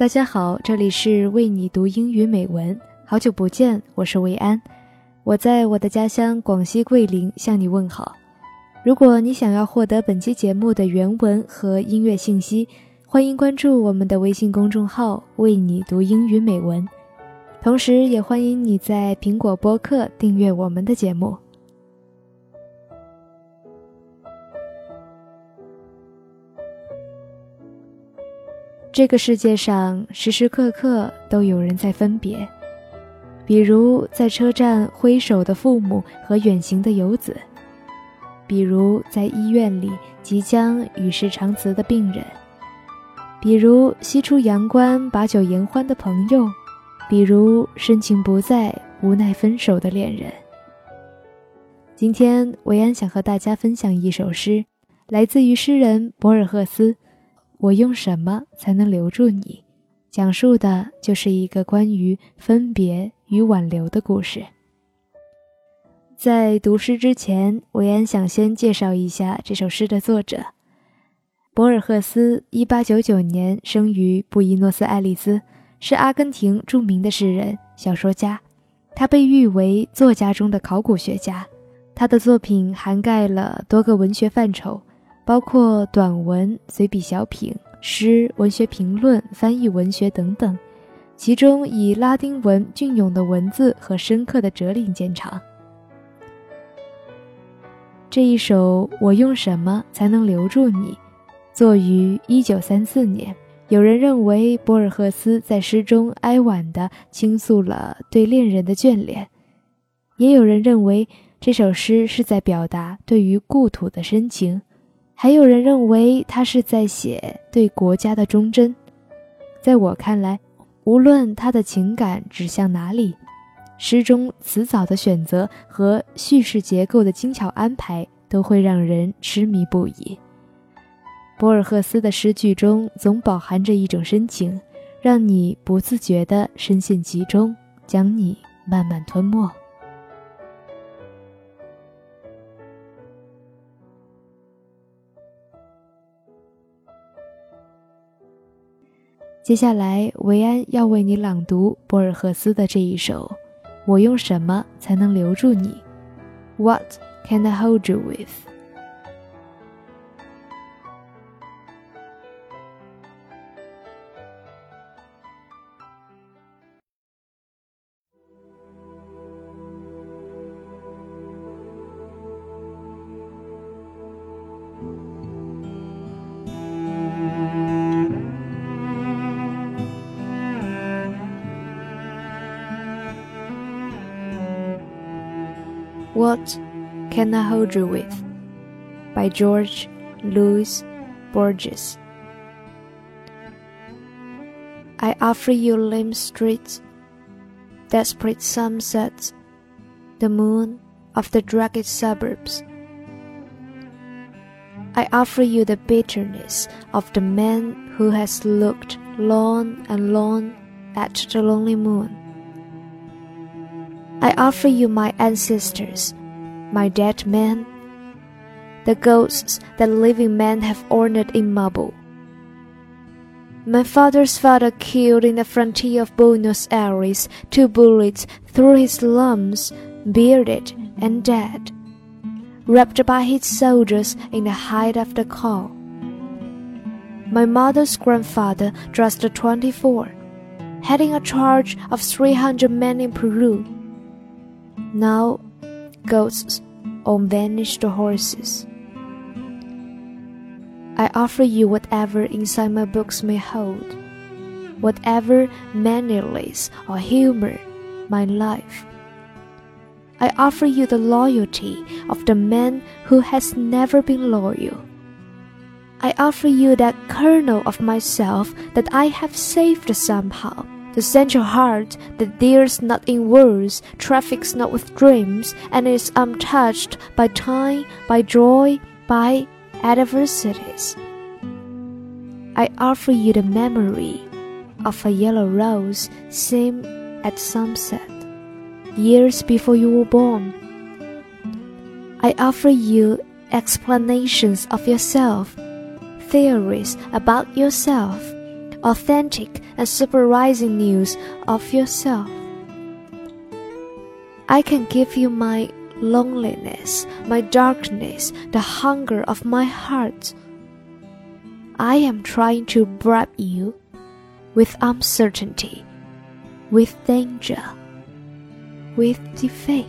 大家好，这里是为你读英语美文。好久不见，我是魏安，我在我的家乡广西桂林向你问好。如果你想要获得本期节目的原文和音乐信息，欢迎关注我们的微信公众号“为你读英语美文”，同时也欢迎你在苹果播客订阅我们的节目。这个世界上时时刻刻都有人在分别，比如在车站挥手的父母和远行的游子，比如在医院里即将与世长辞的病人。比如西出阳关把酒言欢的朋友，比如深情不在无奈分手的恋人。今天维安想和大家分享一首诗，来自于诗人博尔赫斯。我用什么才能留住你？讲述的就是一个关于分别与挽留的故事。在读诗之前，维安想先介绍一下这首诗的作者。博尔赫斯，一八九九年生于布宜诺斯艾利斯，是阿根廷著名的诗人、小说家。他被誉为作家中的考古学家。他的作品涵盖了多个文学范畴，包括短文、随笔小品、诗、文学评论、翻译文学等等。其中以拉丁文隽永的文字和深刻的哲理见长。这一首《我用什么才能留住你》。作于一九三四年，有人认为博尔赫斯在诗中哀婉地倾诉了对恋人的眷恋，也有人认为这首诗是在表达对于故土的深情，还有人认为他是在写对国家的忠贞。在我看来，无论他的情感指向哪里，诗中词藻的选择和叙事结构的精巧安排都会让人痴迷不已。博尔赫斯的诗句中总饱含着一种深情，让你不自觉地深陷其中，将你慢慢吞没。接下来，维安要为你朗读博尔赫斯的这一首《我用什么才能留住你》？What can I hold you with？with？What Can I Hold You With? by George Louis Borges. I offer you lame streets, desperate sunsets, the moon of the drugged suburbs. I offer you the bitterness of the man who has looked long and long at the lonely moon. I offer you my ancestors, my dead men, the ghosts that living men have ordered immobile. My father's father killed in the frontier of Buenos Aires, two bullets through his lungs, bearded and dead, wrapped by his soldiers in the height of the call. My mother's grandfather dressed 24, heading a charge of 300 men in Peru now ghosts on vanished horses. I offer you whatever inside my books may hold, whatever manliness or humor my life. I offer you the loyalty of the man who has never been loyal. I offer you that kernel of myself that I have saved somehow the central heart that deals not in words, traffics not with dreams, and is untouched by time, by joy, by adversities. I offer you the memory of a yellow rose seen at sunset, years before you were born. I offer you explanations of yourself, theories about yourself authentic and surprising news of yourself. I can give you my loneliness, my darkness, the hunger of my heart. I am trying to bribe you with uncertainty, with danger, with defeat.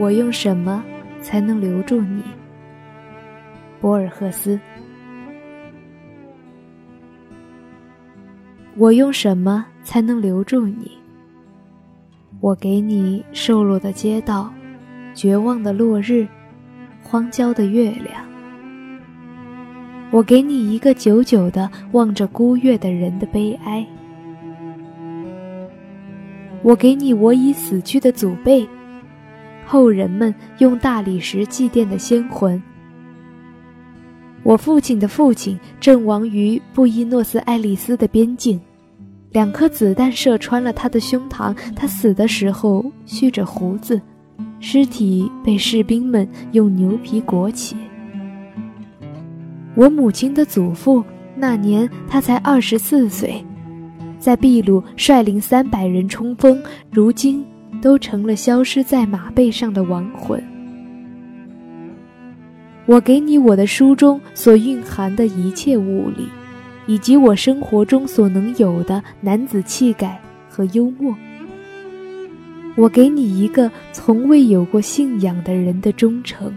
我用什么才能留住你，博尔赫斯？我用什么才能留住你？我给你瘦落的街道，绝望的落日，荒郊的月亮。我给你一个久久的望着孤月的人的悲哀。我给你我已死去的祖辈。后人们用大理石祭奠的先魂。我父亲的父亲阵亡于布宜诺斯艾利斯的边境，两颗子弹射穿了他的胸膛。他死的时候蓄着胡子，尸体被士兵们用牛皮裹起。我母亲的祖父那年他才二十四岁，在秘鲁率领三百人冲锋，如今。都成了消失在马背上的亡魂。我给你我的书中所蕴含的一切物理，以及我生活中所能有的男子气概和幽默。我给你一个从未有过信仰的人的忠诚。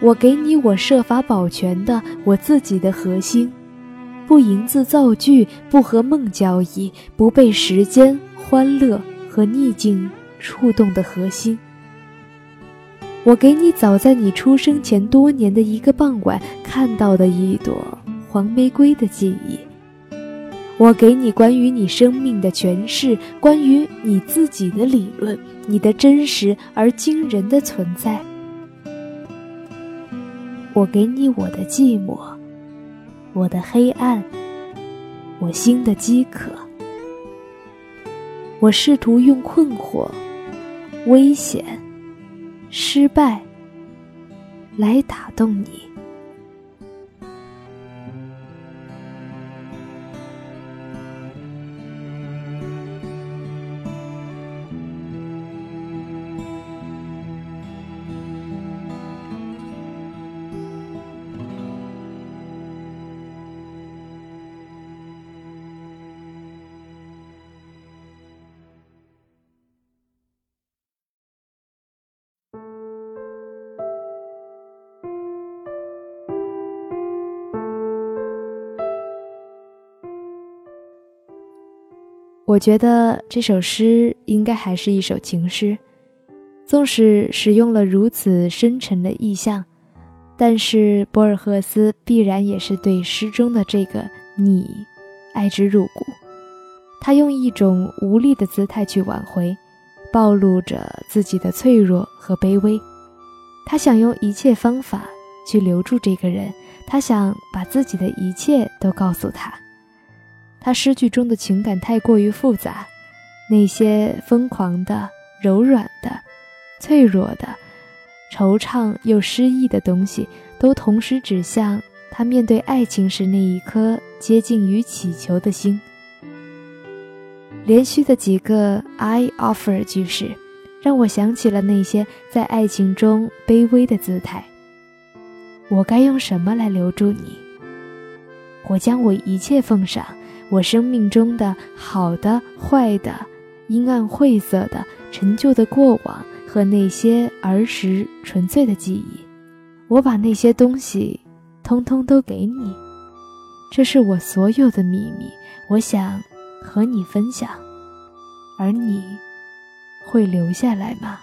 我给你我设法保全的我自己的核心，不营字造句，不和梦交易，不被时间、欢乐。和逆境触动的核心。我给你早在你出生前多年的一个傍晚看到的一朵黄玫瑰的记忆。我给你关于你生命的诠释，关于你自己的理论，你的真实而惊人的存在。我给你我的寂寞，我的黑暗，我心的饥渴。我试图用困惑、危险、失败来打动你。我觉得这首诗应该还是一首情诗，纵使使用了如此深沉的意象，但是博尔赫斯必然也是对诗中的这个你爱之入骨。他用一种无力的姿态去挽回，暴露着自己的脆弱和卑微。他想用一切方法去留住这个人，他想把自己的一切都告诉他。他诗句中的情感太过于复杂，那些疯狂的、柔软的、脆弱的、惆怅又失意的东西，都同时指向他面对爱情时那一颗接近于乞求的心。连续的几个 "I offer" 句式，让我想起了那些在爱情中卑微的姿态。我该用什么来留住你？我将我一切奉上。我生命中的好的、坏的、阴暗、晦涩的、陈旧的过往和那些儿时纯粹的记忆，我把那些东西通通都给你。这是我所有的秘密，我想和你分享，而你会留下来吗？